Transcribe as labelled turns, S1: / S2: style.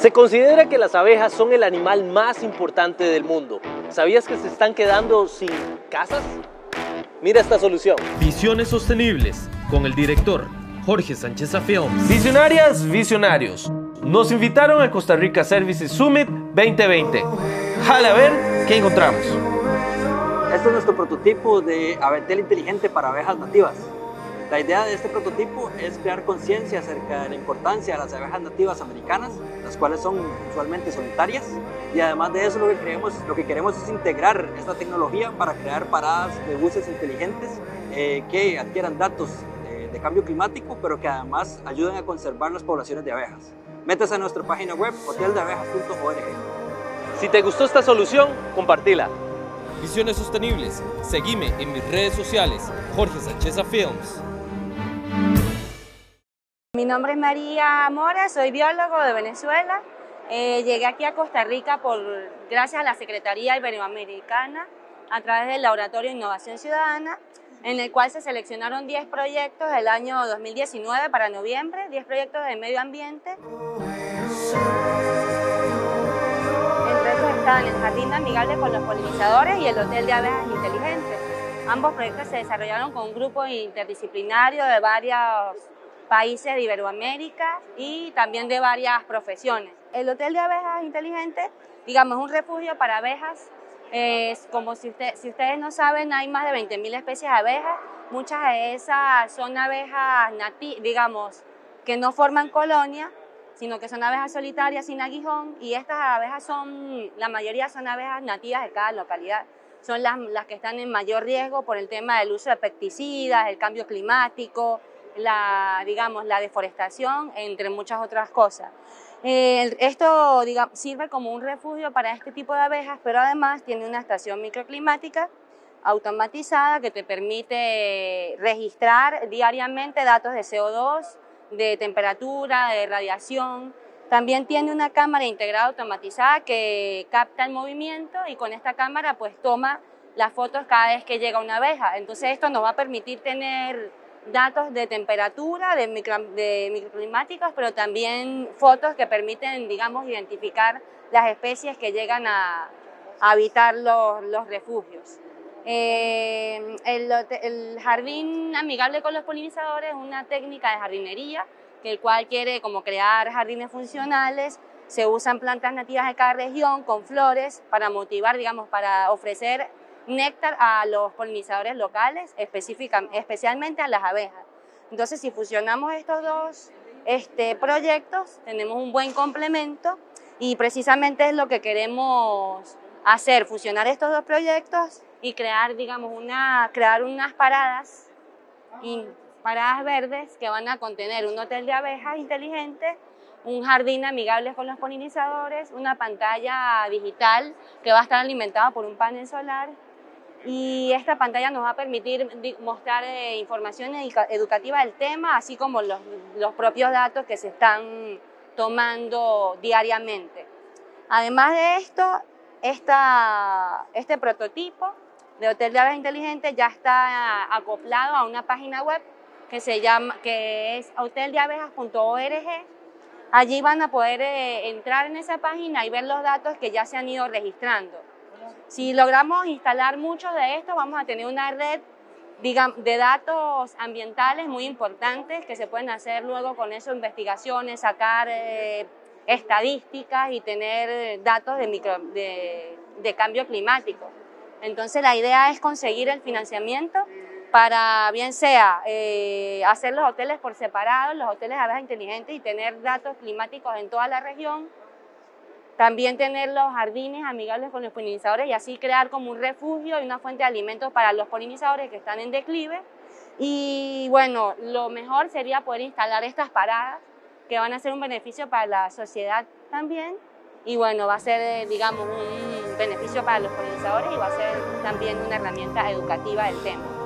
S1: Se considera que las abejas son el animal más importante del mundo. ¿Sabías que se están quedando sin casas? Mira esta solución.
S2: Visiones sostenibles con el director Jorge Sánchez Afeón.
S1: Visionarias, visionarios. Nos invitaron a Costa Rica Services Summit 2020. Jale a ver qué encontramos.
S3: Este es nuestro prototipo de aventel inteligente para abejas nativas. La idea de este prototipo es crear conciencia acerca de la importancia de las abejas nativas americanas, las cuales son usualmente solitarias, y además de eso lo que queremos, es integrar esta tecnología para crear paradas de buses inteligentes eh, que adquieran datos eh, de cambio climático, pero que además ayuden a conservar las poblaciones de abejas. Métase a nuestra página web hoteldeabejas.org.
S1: Si te gustó esta solución, compartila.
S2: Visiones sostenibles. Seguime en mis redes sociales, Jorge Sánchez Films.
S4: Mi nombre es María Mora, soy biólogo de Venezuela. Eh, llegué aquí a Costa Rica por, gracias a la Secretaría Iberoamericana a través del Laboratorio Innovación Ciudadana, en el cual se seleccionaron 10 proyectos del año 2019 para noviembre, 10 proyectos de medio ambiente. Entre ellos están el Jardín Amigable con los Polinizadores y el Hotel de Abejas Inteligentes. Ambos proyectos se desarrollaron con un grupo interdisciplinario de varios países de Iberoamérica y también de varias profesiones. El Hotel de Abejas Inteligentes, digamos, es un refugio para abejas. Es como si, usted, si ustedes no saben, hay más de 20.000 especies de abejas. Muchas de esas son abejas, digamos, que no forman colonia, sino que son abejas solitarias sin aguijón. Y estas abejas son, la mayoría son abejas nativas de cada localidad. Son las, las que están en mayor riesgo por el tema del uso de pesticidas, el cambio climático, la, digamos, la deforestación, entre muchas otras cosas. Eh, esto sirve como un refugio para este tipo de abejas, pero además tiene una estación microclimática automatizada que te permite registrar diariamente datos de CO2, de temperatura, de radiación. También tiene una cámara integrada automatizada que capta el movimiento y con esta cámara pues toma las fotos cada vez que llega una abeja. Entonces esto nos va a permitir tener datos de temperatura, de, microclimáticos, pero también fotos que permiten, digamos, identificar las especies que llegan a, habitar los, refugios. Eh, el, jardín amigable con los polinizadores es una técnica de jardinería, que el cual quiere como crear jardines funcionales, se usan plantas nativas de cada región con flores para motivar, digamos, para ofrecer néctar a los polinizadores locales, especialmente a las abejas. Entonces, si fusionamos estos dos este, proyectos, tenemos un buen complemento y precisamente es lo que queremos hacer, fusionar estos dos proyectos y crear, digamos, una, crear unas paradas, y, paradas verdes que van a contener un hotel de abejas inteligente, un jardín amigable con los polinizadores, una pantalla digital que va a estar alimentada por un panel solar y esta pantalla nos va a permitir mostrar eh, información educativa del tema, así como los, propios datos que se están tomando diariamente. Además de esto, este prototipo de Hotel de Aves Inteligentes ya está acoplado a una página web que, se llama, que es hoteldeabejas.org. Allí van a poder eh, entrar en esa página y ver los datos que ya se han ido registrando. Si logramos instalar muchos de estos, vamos a tener una red de datos ambientales muy importantes que se pueden hacer luego con eso investigaciones, sacar eh, estadísticas y tener datos de, de, cambio climático. Entonces la idea es conseguir el financiamiento para bien sea eh, hacer los hoteles por separado, los hoteles a aves inteligentes y tener datos climáticos en toda la región, también tener los jardines amigables con los polinizadores y así crear como un refugio y una fuente de alimentos para los polinizadores que están en declive. Y bueno, lo mejor sería poder instalar estas paradas que van a ser un beneficio para la sociedad también. Y bueno, va a ser, eh, digamos, un beneficio para los polinizadores y va a ser también una herramienta educativa del tema.